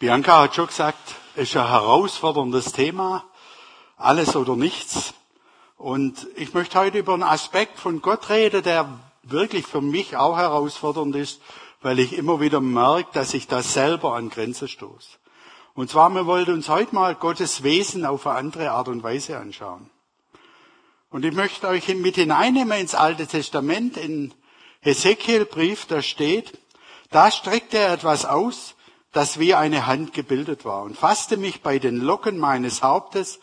Bianca hat schon gesagt, es ist ein herausforderndes Thema, alles oder nichts. Und ich möchte heute über einen Aspekt von Gott reden, der wirklich für mich auch herausfordernd ist, weil ich immer wieder merke, dass ich da selber an Grenzen stoße. Und zwar, wir wollten uns heute mal Gottes Wesen auf eine andere Art und Weise anschauen. Und ich möchte euch mit hineinnehmen ins Alte Testament, in Hesekiel-Brief, da steht, da streckte er etwas aus, das wie eine Hand gebildet war und fasste mich bei den Locken meines Hauptes.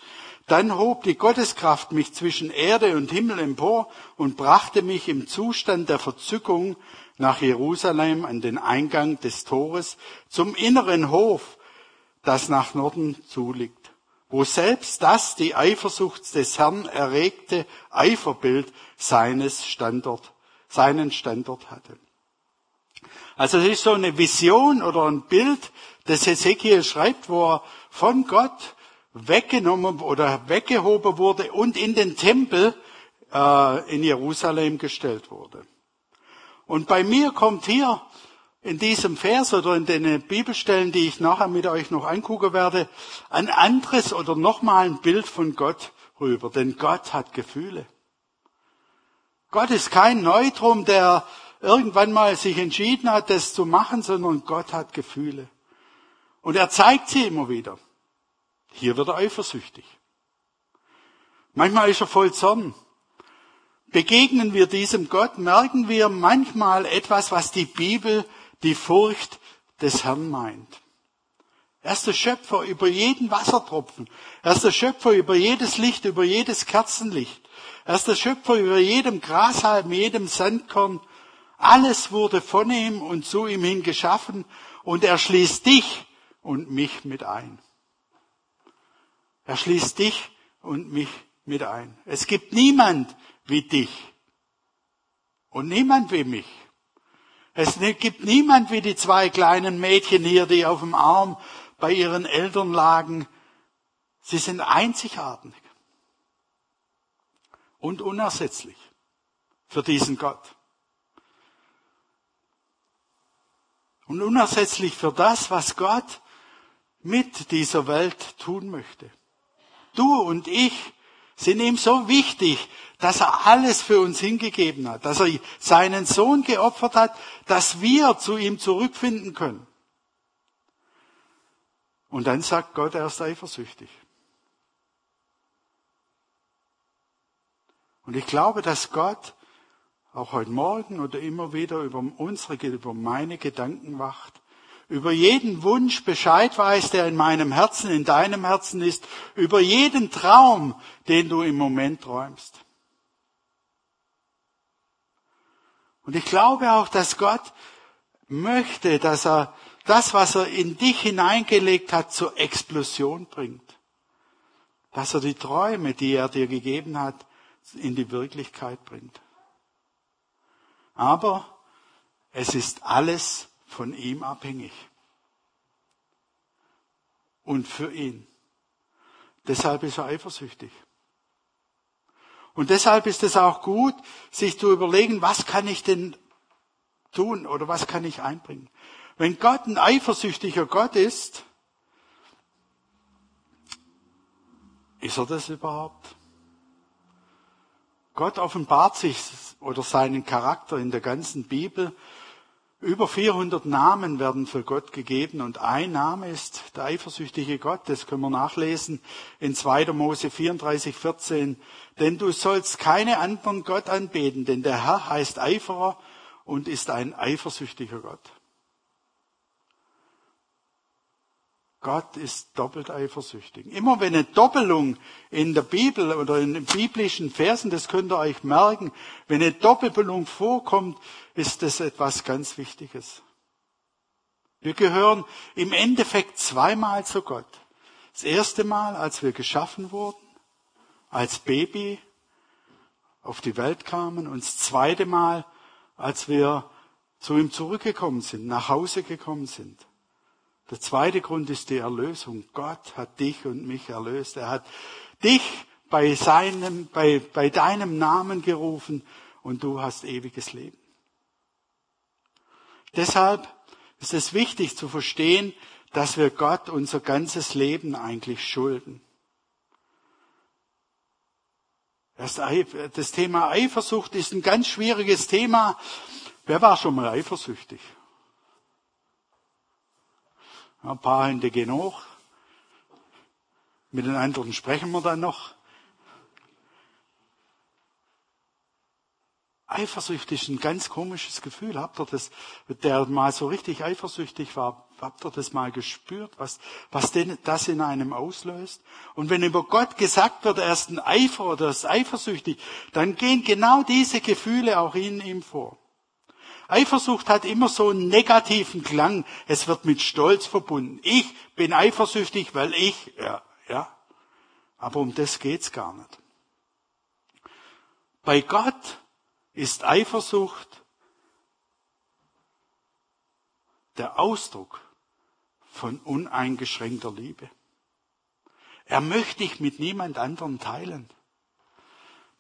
Dann hob die Gotteskraft mich zwischen Erde und Himmel empor und brachte mich im Zustand der Verzückung nach Jerusalem an den Eingang des Tores zum inneren Hof, das nach Norden zuliegt, wo selbst das die Eifersucht des Herrn erregte Eiferbild seines Standort, seinen Standort hatte. Also es ist so eine Vision oder ein Bild, das Ezekiel schreibt, wo er von Gott weggenommen oder weggehoben wurde und in den Tempel äh, in Jerusalem gestellt wurde. Und bei mir kommt hier in diesem Vers oder in den Bibelstellen, die ich nachher mit euch noch angucken werde, ein anderes oder nochmal ein Bild von Gott rüber. Denn Gott hat Gefühle. Gott ist kein Neutrum, der irgendwann mal sich entschieden hat, das zu machen, sondern Gott hat Gefühle. Und er zeigt sie immer wieder. Hier wird er eifersüchtig. Manchmal ist er voll Zorn. Begegnen wir diesem Gott, merken wir manchmal etwas, was die Bibel die Furcht des Herrn meint. Er ist der Schöpfer über jeden Wassertropfen. Er ist der Schöpfer über jedes Licht, über jedes Kerzenlicht. Er ist der Schöpfer über jedem Grashalm, jedem Sandkorn. Alles wurde von ihm und zu ihm hin geschaffen und er schließt dich und mich mit ein. Er schließt dich und mich mit ein. Es gibt niemand wie dich und niemand wie mich. Es gibt niemand wie die zwei kleinen Mädchen hier, die auf dem Arm bei ihren Eltern lagen. Sie sind einzigartig und unersetzlich für diesen Gott. Und unersetzlich für das, was Gott mit dieser Welt tun möchte. Du und ich sind ihm so wichtig, dass er alles für uns hingegeben hat, dass er seinen Sohn geopfert hat, dass wir zu ihm zurückfinden können. Und dann sagt Gott, er ist eifersüchtig. Und ich glaube, dass Gott auch heute Morgen oder immer wieder über unsere, über meine Gedanken wacht, über jeden Wunsch Bescheid weiß, der in meinem Herzen, in deinem Herzen ist, über jeden Traum, den du im Moment träumst. Und ich glaube auch, dass Gott möchte, dass er das, was er in dich hineingelegt hat, zur Explosion bringt. Dass er die Träume, die er dir gegeben hat, in die Wirklichkeit bringt. Aber es ist alles von ihm abhängig. Und für ihn. Deshalb ist er eifersüchtig. Und deshalb ist es auch gut, sich zu überlegen, was kann ich denn tun oder was kann ich einbringen. Wenn Gott ein eifersüchtiger Gott ist, ist er das überhaupt? Gott offenbart sich oder seinen Charakter in der ganzen Bibel. Über 400 Namen werden für Gott gegeben und ein Name ist der eifersüchtige Gott. Das können wir nachlesen in 2. Mose 34, 14. Denn du sollst keine anderen Gott anbeten, denn der Herr heißt Eiferer und ist ein eifersüchtiger Gott. Gott ist doppelt eifersüchtig. Immer wenn eine Doppelung in der Bibel oder in den biblischen Versen, das könnt ihr euch merken, wenn eine Doppelung vorkommt, ist das etwas ganz Wichtiges. Wir gehören im Endeffekt zweimal zu Gott. Das erste Mal, als wir geschaffen wurden, als Baby auf die Welt kamen und das zweite Mal, als wir zu ihm zurückgekommen sind, nach Hause gekommen sind. Der zweite Grund ist die Erlösung. Gott hat dich und mich erlöst. Er hat dich bei seinem, bei, bei deinem Namen gerufen und du hast ewiges Leben. Deshalb ist es wichtig zu verstehen, dass wir Gott unser ganzes Leben eigentlich schulden. Das Thema Eifersucht ist ein ganz schwieriges Thema. Wer war schon mal eifersüchtig? Ein paar Hände gehen hoch. Mit den anderen sprechen wir dann noch. Eifersüchtig ist ein ganz komisches Gefühl. Habt ihr das, der mal so richtig eifersüchtig war, habt ihr das mal gespürt, was, was denn das in einem auslöst? Und wenn über Gott gesagt wird, er ist ein Eifer oder er ist eifersüchtig, dann gehen genau diese Gefühle auch in ihm vor. Eifersucht hat immer so einen negativen Klang. Es wird mit Stolz verbunden. Ich bin eifersüchtig, weil ich, ja, ja. Aber um das geht's gar nicht. Bei Gott ist Eifersucht der Ausdruck von uneingeschränkter Liebe. Er möchte dich mit niemand anderem teilen.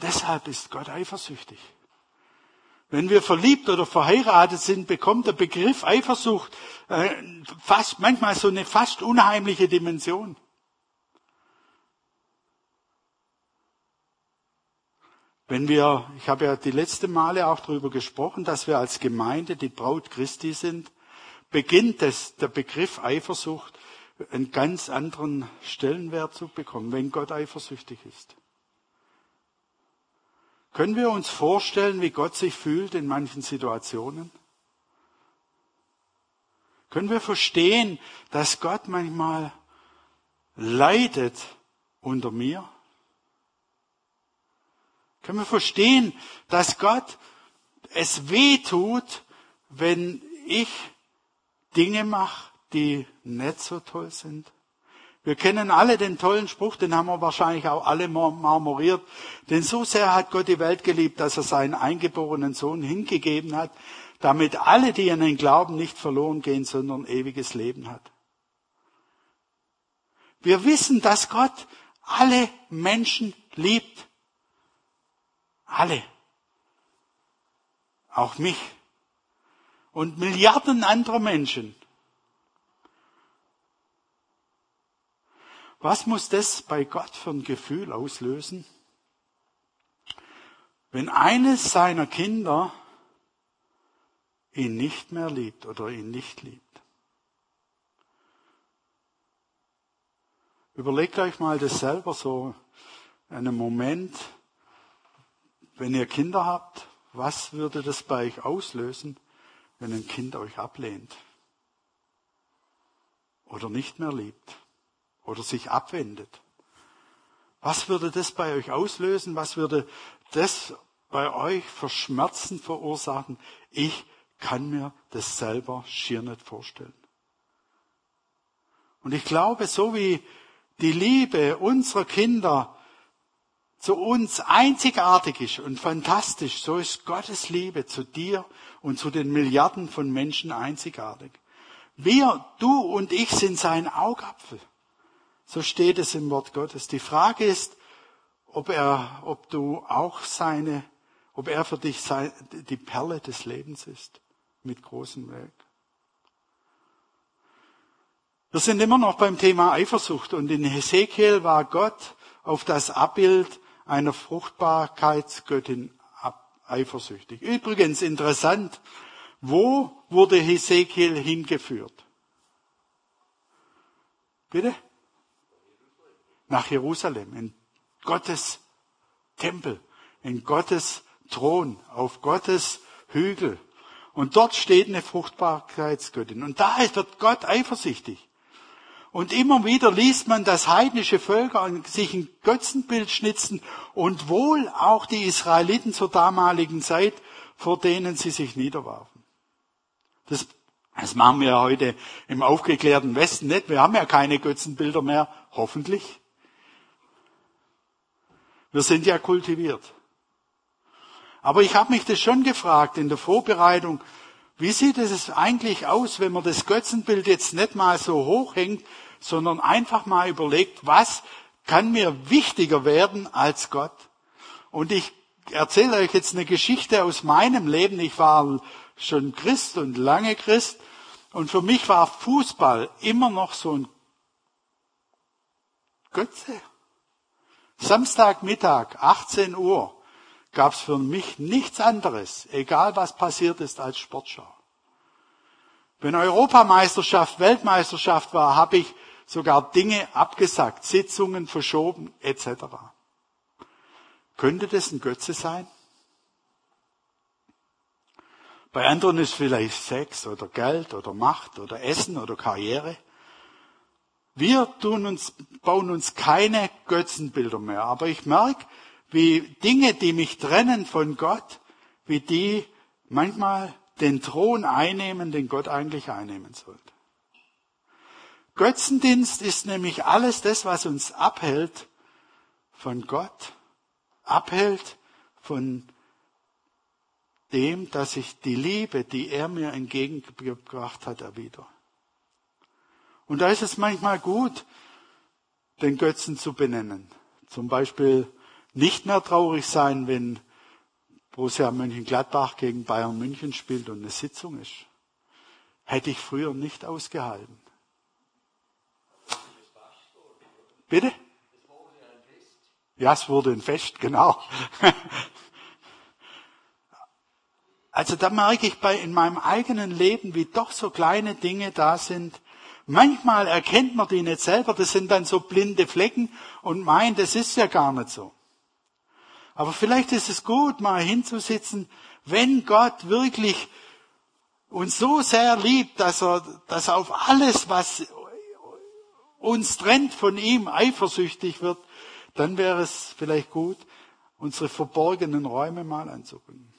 Deshalb ist Gott eifersüchtig. Wenn wir verliebt oder verheiratet sind, bekommt der Begriff Eifersucht äh, fast manchmal so eine fast unheimliche Dimension. Wenn wir, ich habe ja die letzten Male auch darüber gesprochen, dass wir als Gemeinde die Braut Christi sind, beginnt es, der Begriff Eifersucht einen ganz anderen Stellenwert zu bekommen, wenn Gott eifersüchtig ist. Können wir uns vorstellen, wie Gott sich fühlt in manchen Situationen? Können wir verstehen, dass Gott manchmal leidet unter mir? Können wir verstehen, dass Gott es weh tut, wenn ich Dinge mache, die nicht so toll sind? Wir kennen alle den tollen Spruch, den haben wir wahrscheinlich auch alle marmoriert. Denn so sehr hat Gott die Welt geliebt, dass er seinen eingeborenen Sohn hingegeben hat, damit alle, die an den Glauben nicht verloren gehen, sondern ewiges Leben hat. Wir wissen, dass Gott alle Menschen liebt. Alle. Auch mich. Und Milliarden anderer Menschen. Was muss das bei Gott für ein Gefühl auslösen? Wenn eines seiner Kinder ihn nicht mehr liebt oder ihn nicht liebt. Überlegt euch mal das selber so einen Moment, wenn ihr Kinder habt, was würde das bei euch auslösen, wenn ein Kind euch ablehnt oder nicht mehr liebt oder sich abwendet? Was würde das bei euch auslösen? Was würde das bei euch für Schmerzen verursachen? Ich kann mir das selber schier nicht vorstellen. Und ich glaube, so wie die Liebe unserer Kinder zu uns einzigartig ist und fantastisch, so ist Gottes Liebe zu dir und zu den Milliarden von Menschen einzigartig. Wir, du und ich sind sein Augapfel. So steht es im Wort Gottes. Die Frage ist, ob er, ob du auch seine, ob er für dich die Perle des Lebens ist, mit großem Weg. Wir sind immer noch beim Thema Eifersucht und in Hesekiel war Gott auf das Abbild einer Fruchtbarkeitsgöttin eifersüchtig. Übrigens interessant, wo wurde Hesekiel hingeführt? Bitte? Nach Jerusalem, in Gottes Tempel, in Gottes Thron, auf Gottes Hügel. Und dort steht eine Fruchtbarkeitsgöttin. Und da wird Gott eifersüchtig. Und immer wieder liest man, dass heidnische Völker sich ein Götzenbild schnitzen und wohl auch die Israeliten zur damaligen Zeit, vor denen sie sich niederwarfen. Das, das machen wir heute im aufgeklärten Westen nicht. Wir haben ja keine Götzenbilder mehr, hoffentlich. Wir sind ja kultiviert. Aber ich habe mich das schon gefragt in der Vorbereitung, wie sieht es eigentlich aus, wenn man das Götzenbild jetzt nicht mal so hochhängt, sondern einfach mal überlegt, was kann mir wichtiger werden als Gott? Und ich erzähle euch jetzt eine Geschichte aus meinem Leben. Ich war schon Christ und lange Christ. Und für mich war Fußball immer noch so ein Götze. Samstagmittag, 18 Uhr, gab es für mich nichts anderes, egal was passiert ist, als Sportschau. Wenn Europameisterschaft, Weltmeisterschaft war, habe ich sogar Dinge abgesagt, Sitzungen verschoben etc. Könnte das ein Götze sein? Bei anderen ist vielleicht Sex oder Geld oder Macht oder Essen oder Karriere. Wir tun uns, bauen uns keine Götzenbilder mehr. Aber ich merke, wie Dinge, die mich trennen von Gott, wie die manchmal den Thron einnehmen, den Gott eigentlich einnehmen sollte. Götzendienst ist nämlich alles das, was uns abhält von Gott, abhält von dem, dass ich die Liebe, die er mir entgegengebracht hat, erwidere. Und da ist es manchmal gut, den Götzen zu benennen. Zum Beispiel nicht mehr traurig sein, wenn Borussia Mönchengladbach gegen Bayern München spielt und eine Sitzung ist. Hätte ich früher nicht ausgehalten. Bitte? Ja, es wurde ein Fest, genau. Also da merke ich bei, in meinem eigenen Leben, wie doch so kleine Dinge da sind. Manchmal erkennt man die nicht selber, das sind dann so blinde Flecken und meint, das ist ja gar nicht so. Aber vielleicht ist es gut, mal hinzusitzen, wenn Gott wirklich uns so sehr liebt, dass er, dass er auf alles, was uns trennt von ihm, eifersüchtig wird, dann wäre es vielleicht gut, unsere verborgenen Räume mal anzugucken.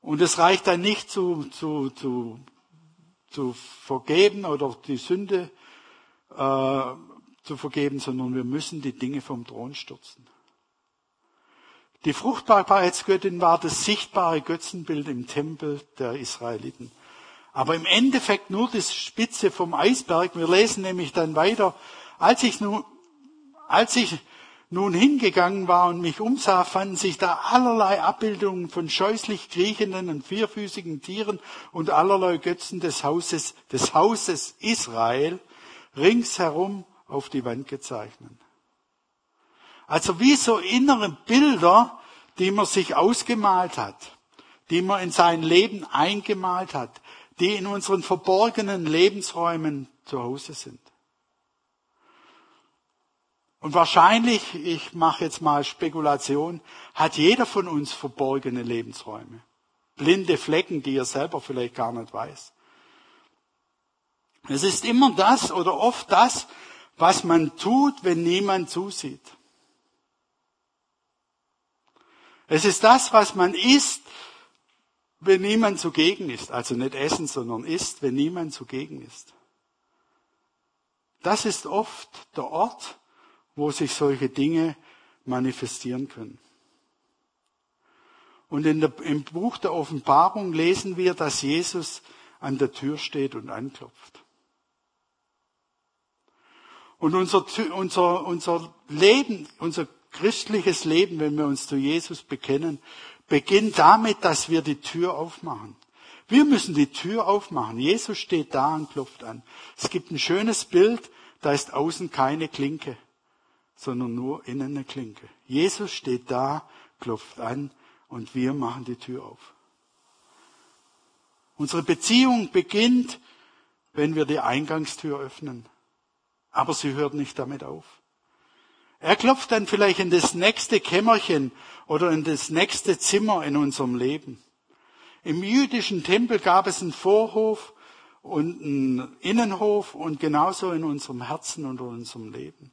Und es reicht dann nicht zu, zu, zu, zu vergeben oder die Sünde äh, zu vergeben, sondern wir müssen die Dinge vom Thron stürzen. Die Fruchtbarkeitsgöttin war das sichtbare Götzenbild im Tempel der Israeliten. Aber im Endeffekt nur die Spitze vom Eisberg. Wir lesen nämlich dann weiter. Als ich nun, als ich nun hingegangen war und mich umsah, fanden sich da allerlei Abbildungen von scheußlich kriechenden und vierfüßigen Tieren und allerlei Götzen des Hauses, des Hauses Israel ringsherum auf die Wand gezeichnet. Also wie so innere Bilder, die man sich ausgemalt hat, die man in sein Leben eingemalt hat, die in unseren verborgenen Lebensräumen zu Hause sind. Und wahrscheinlich, ich mache jetzt mal Spekulation, hat jeder von uns verborgene Lebensräume. Blinde Flecken, die er selber vielleicht gar nicht weiß. Es ist immer das oder oft das, was man tut, wenn niemand zusieht. Es ist das, was man isst, wenn niemand zugegen ist. Also nicht essen, sondern isst, wenn niemand zugegen ist. Das ist oft der Ort, wo sich solche Dinge manifestieren können. Und der, im Buch der Offenbarung lesen wir, dass Jesus an der Tür steht und anklopft. Und unser, unser, unser Leben, unser christliches Leben, wenn wir uns zu Jesus bekennen, beginnt damit, dass wir die Tür aufmachen. Wir müssen die Tür aufmachen. Jesus steht da und klopft an. Es gibt ein schönes Bild, da ist außen keine Klinke sondern nur innen eine Klinke. Jesus steht da, klopft an und wir machen die Tür auf. Unsere Beziehung beginnt, wenn wir die Eingangstür öffnen. Aber sie hört nicht damit auf. Er klopft dann vielleicht in das nächste Kämmerchen oder in das nächste Zimmer in unserem Leben. Im jüdischen Tempel gab es einen Vorhof und einen Innenhof und genauso in unserem Herzen und in unserem Leben.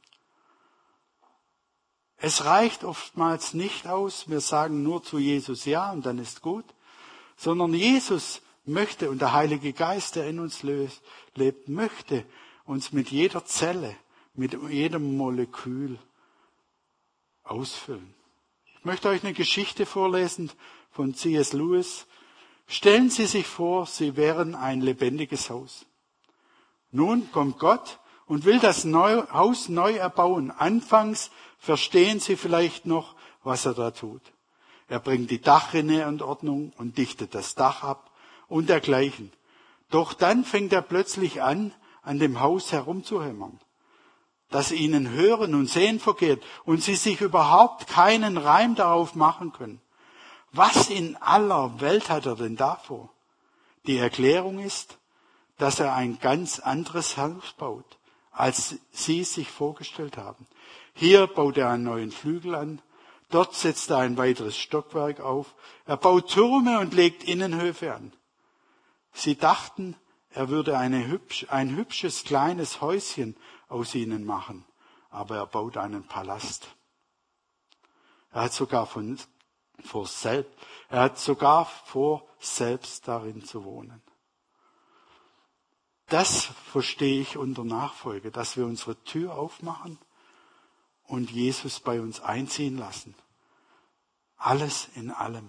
Es reicht oftmals nicht aus, wir sagen nur zu Jesus ja und dann ist gut, sondern Jesus möchte und der Heilige Geist, der in uns lebt, möchte uns mit jeder Zelle, mit jedem Molekül ausfüllen. Ich möchte euch eine Geschichte vorlesen von C.S. Lewis. Stellen Sie sich vor, Sie wären ein lebendiges Haus. Nun kommt Gott und will das Haus neu erbauen. Anfangs verstehen Sie vielleicht noch, was er da tut. Er bringt die Dachrinne in Ordnung und dichtet das Dach ab und dergleichen. Doch dann fängt er plötzlich an, an dem Haus herumzuhämmern, dass ihnen Hören und Sehen vergeht und sie sich überhaupt keinen Reim darauf machen können. Was in aller Welt hat er denn davor? Die Erklärung ist, dass er ein ganz anderes Haus baut, als sie sich vorgestellt haben. Hier baut er einen neuen Flügel an, dort setzt er ein weiteres Stockwerk auf, er baut Türme und legt Innenhöfe an. Sie dachten, er würde hübsch, ein hübsches kleines Häuschen aus ihnen machen, aber er baut einen Palast. Er hat sogar von, vor selbst, er hat sogar vor, selbst darin zu wohnen. Das verstehe ich unter Nachfolge, dass wir unsere Tür aufmachen und Jesus bei uns einziehen lassen. Alles in allem.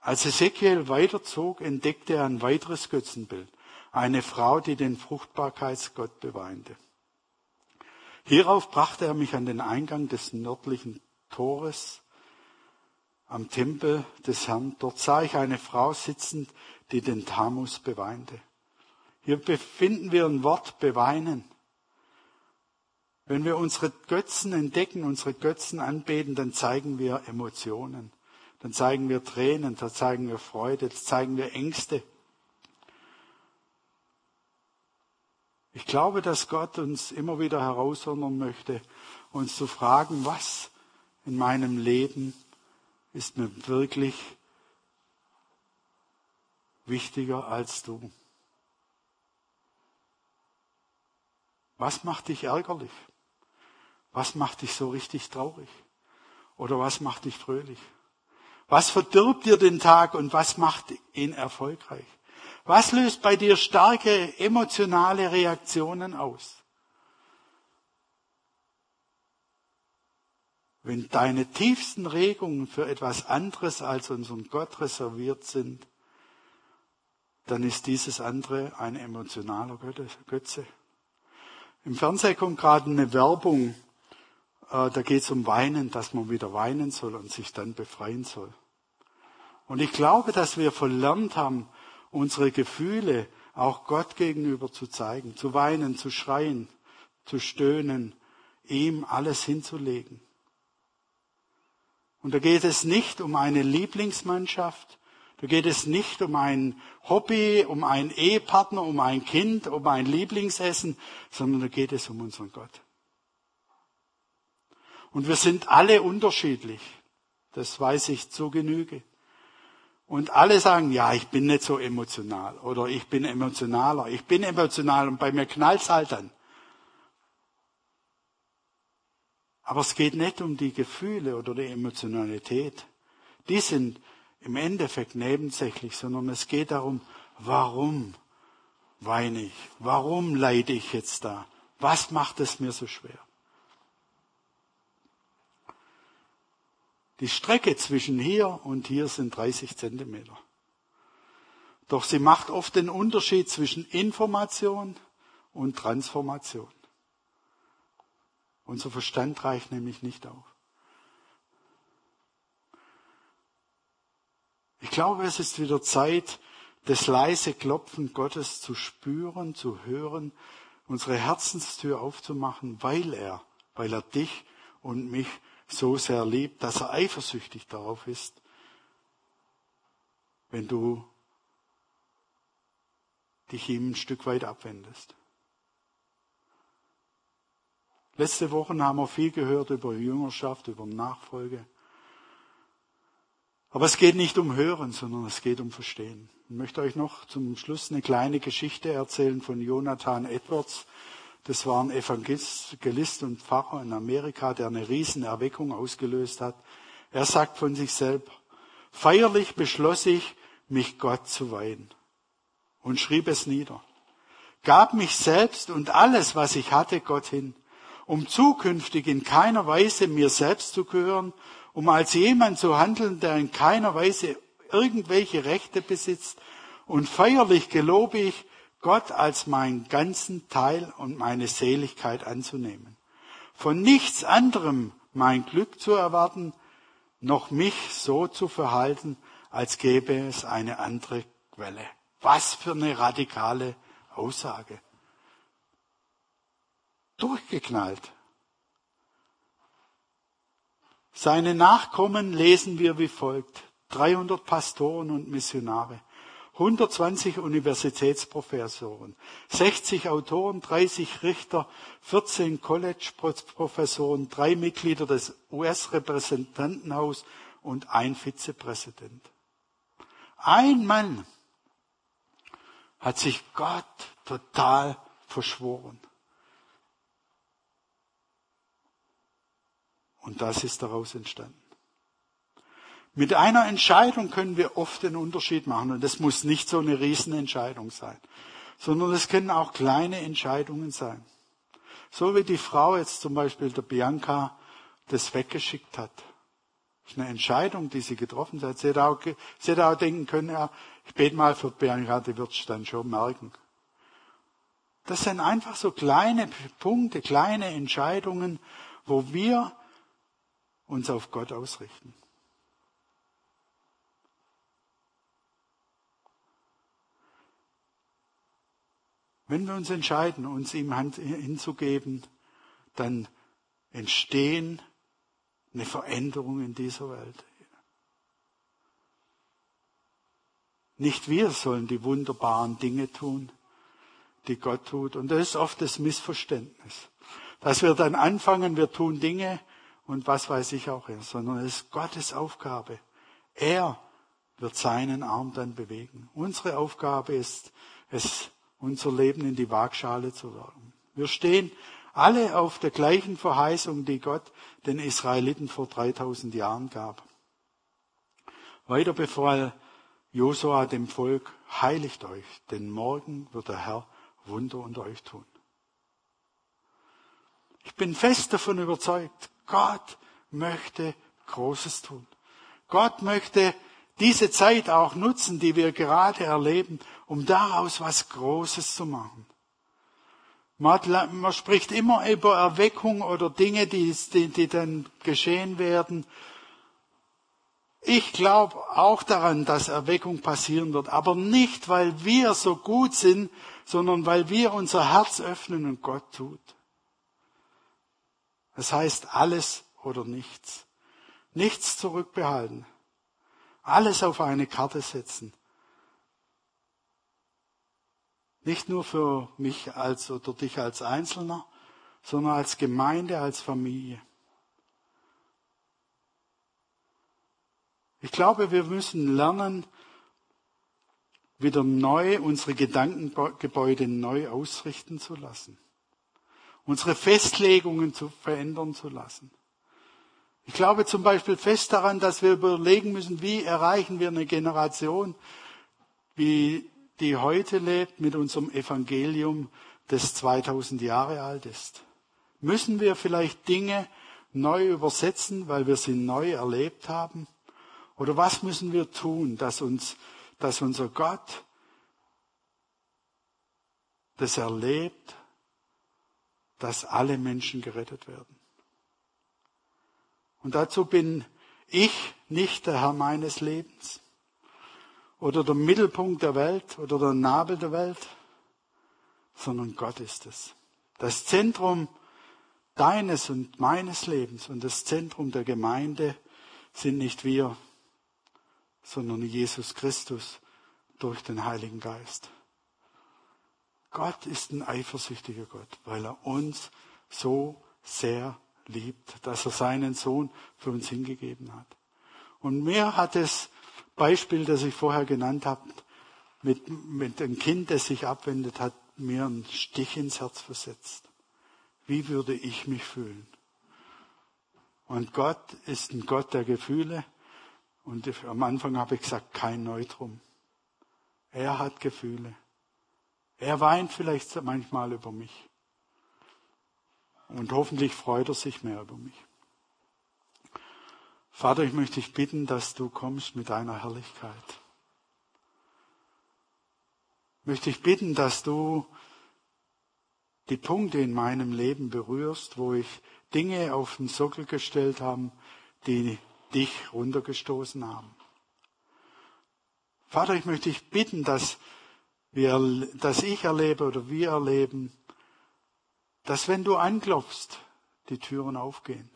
Als Ezekiel weiterzog, entdeckte er ein weiteres Götzenbild. Eine Frau, die den Fruchtbarkeitsgott beweinte. Hierauf brachte er mich an den Eingang des nördlichen Tores am Tempel des Herrn. Dort sah ich eine Frau sitzend, die den Tamus beweinte. Hier befinden wir ein Wort beweinen. Wenn wir unsere Götzen entdecken, unsere Götzen anbeten, dann zeigen wir Emotionen. Dann zeigen wir Tränen, dann zeigen wir Freude, dann zeigen wir Ängste. Ich glaube, dass Gott uns immer wieder herausfordern möchte, uns zu fragen, was in meinem Leben ist mir wirklich wichtiger als du. Was macht dich ärgerlich? Was macht dich so richtig traurig? Oder was macht dich fröhlich? Was verdirbt dir den Tag und was macht ihn erfolgreich? Was löst bei dir starke emotionale Reaktionen aus? Wenn deine tiefsten Regungen für etwas anderes als unseren Gott reserviert sind, dann ist dieses andere ein emotionaler Götze. Im Fernsehen kommt gerade eine Werbung äh, da geht es um Weinen, dass man wieder weinen soll und sich dann befreien soll. Und ich glaube, dass wir verlernt haben, unsere Gefühle auch Gott gegenüber zu zeigen, zu weinen, zu schreien, zu stöhnen, ihm alles hinzulegen. Und da geht es nicht um eine Lieblingsmannschaft, da geht es nicht um ein Hobby, um einen Ehepartner, um ein Kind, um ein Lieblingsessen, sondern da geht es um unseren Gott. Und wir sind alle unterschiedlich. Das weiß ich zu Genüge. Und alle sagen, ja, ich bin nicht so emotional oder ich bin emotionaler. Ich bin emotional und bei mir knallt's halt dann. Aber es geht nicht um die Gefühle oder die Emotionalität. Die sind im Endeffekt nebensächlich, sondern es geht darum, warum weine ich? Warum leide ich jetzt da? Was macht es mir so schwer? Die Strecke zwischen hier und hier sind 30 Zentimeter. Doch sie macht oft den Unterschied zwischen Information und Transformation. Unser Verstand reicht nämlich nicht auf. Ich glaube, es ist wieder Zeit, das leise Klopfen Gottes zu spüren, zu hören, unsere Herzenstür aufzumachen, weil er, weil er dich und mich so sehr liebt, dass er eifersüchtig darauf ist, wenn du dich ihm ein Stück weit abwendest. Letzte Woche haben wir viel gehört über Jüngerschaft, über Nachfolge. Aber es geht nicht um Hören, sondern es geht um Verstehen. Ich möchte euch noch zum Schluss eine kleine Geschichte erzählen von Jonathan Edwards. Das war ein Evangelist und Pfarrer in Amerika, der eine Riesenerweckung ausgelöst hat. Er sagt von sich selbst, feierlich beschloss ich, mich Gott zu weihen und schrieb es nieder. Gab mich selbst und alles, was ich hatte, Gott hin, um zukünftig in keiner Weise mir selbst zu gehören, um als jemand zu handeln, der in keiner Weise irgendwelche Rechte besitzt. Und feierlich gelobe ich, Gott als meinen ganzen Teil und meine Seligkeit anzunehmen. Von nichts anderem mein Glück zu erwarten, noch mich so zu verhalten, als gäbe es eine andere Quelle. Was für eine radikale Aussage. Durchgeknallt. Seine Nachkommen lesen wir wie folgt. 300 Pastoren und Missionare, 120 Universitätsprofessoren, 60 Autoren, 30 Richter, 14 College-Professoren, drei Mitglieder des US-Repräsentantenhaus und ein Vizepräsident. Ein Mann hat sich Gott total verschworen. Und das ist daraus entstanden. Mit einer Entscheidung können wir oft den Unterschied machen. Und das muss nicht so eine Riesenentscheidung sein, sondern es können auch kleine Entscheidungen sein. So wie die Frau jetzt zum Beispiel der Bianca das weggeschickt hat. Das ist eine Entscheidung, die sie getroffen hat. Sie hätte auch, sie hätte auch denken können, ja, ich bete mal für Bianca, die wird es dann schon merken. Das sind einfach so kleine Punkte, kleine Entscheidungen, wo wir uns auf Gott ausrichten. Wenn wir uns entscheiden, uns ihm hinzugeben, dann entstehen eine Veränderung in dieser Welt. Nicht wir sollen die wunderbaren Dinge tun, die Gott tut. Und das ist oft das Missverständnis. Dass wir dann anfangen, wir tun Dinge und was weiß ich auch sondern es ist Gottes Aufgabe. Er wird seinen Arm dann bewegen. Unsere Aufgabe ist es, unser Leben in die Waagschale zu werfen. Wir stehen alle auf der gleichen Verheißung, die Gott den Israeliten vor 3000 Jahren gab. Weiter befahl Josua dem Volk, heiligt euch, denn morgen wird der Herr Wunder unter euch tun. Ich bin fest davon überzeugt, Gott möchte Großes tun. Gott möchte diese Zeit auch nutzen, die wir gerade erleben, um daraus was Großes zu machen. Man, spricht immer über Erweckung oder Dinge, die, die, die dann geschehen werden. Ich glaube auch daran, dass Erweckung passieren wird, aber nicht, weil wir so gut sind, sondern weil wir unser Herz öffnen und Gott tut. Das heißt alles oder nichts. Nichts zurückbehalten. Alles auf eine Karte setzen. Nicht nur für mich als oder dich als Einzelner, sondern als Gemeinde, als Familie. Ich glaube, wir müssen lernen, wieder neu unsere Gedankengebäude neu ausrichten zu lassen. Unsere Festlegungen zu verändern zu lassen. Ich glaube zum Beispiel fest daran, dass wir überlegen müssen, wie erreichen wir eine Generation, wie die heute lebt mit unserem Evangelium, das 2000 Jahre alt ist. Müssen wir vielleicht Dinge neu übersetzen, weil wir sie neu erlebt haben? Oder was müssen wir tun, dass uns, dass unser Gott das erlebt, dass alle Menschen gerettet werden? Und dazu bin ich nicht der Herr meines Lebens oder der Mittelpunkt der Welt oder der Nabel der Welt, sondern Gott ist es. Das Zentrum deines und meines Lebens und das Zentrum der Gemeinde sind nicht wir, sondern Jesus Christus durch den Heiligen Geist. Gott ist ein eifersüchtiger Gott, weil er uns so sehr liebt, dass er seinen Sohn für uns hingegeben hat. Und mir hat das Beispiel, das ich vorher genannt habe, mit, mit einem Kind, das sich abwendet, hat mir einen Stich ins Herz versetzt. Wie würde ich mich fühlen? Und Gott ist ein Gott der Gefühle. Und am Anfang habe ich gesagt, kein Neutrum. Er hat Gefühle. Er weint vielleicht manchmal über mich. Und hoffentlich freut er sich mehr über mich. Vater, ich möchte dich bitten, dass du kommst mit deiner Herrlichkeit. Ich möchte dich bitten, dass du die Punkte in meinem Leben berührst, wo ich Dinge auf den Sockel gestellt haben, die dich runtergestoßen haben. Vater, ich möchte dich bitten, dass wir, dass ich erlebe oder wir erleben, dass wenn du anklopfst, die Türen aufgehen.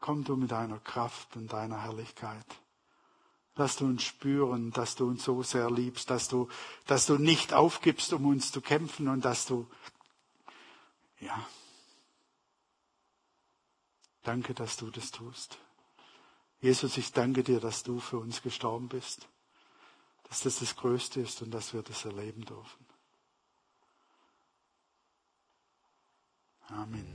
Komm du mit deiner Kraft und deiner Herrlichkeit. Lass du uns spüren, dass du uns so sehr liebst, dass du, dass du nicht aufgibst, um uns zu kämpfen und dass du, ja, danke, dass du das tust. Jesus, ich danke dir, dass du für uns gestorben bist, dass das das Größte ist und dass wir das erleben dürfen. Amen.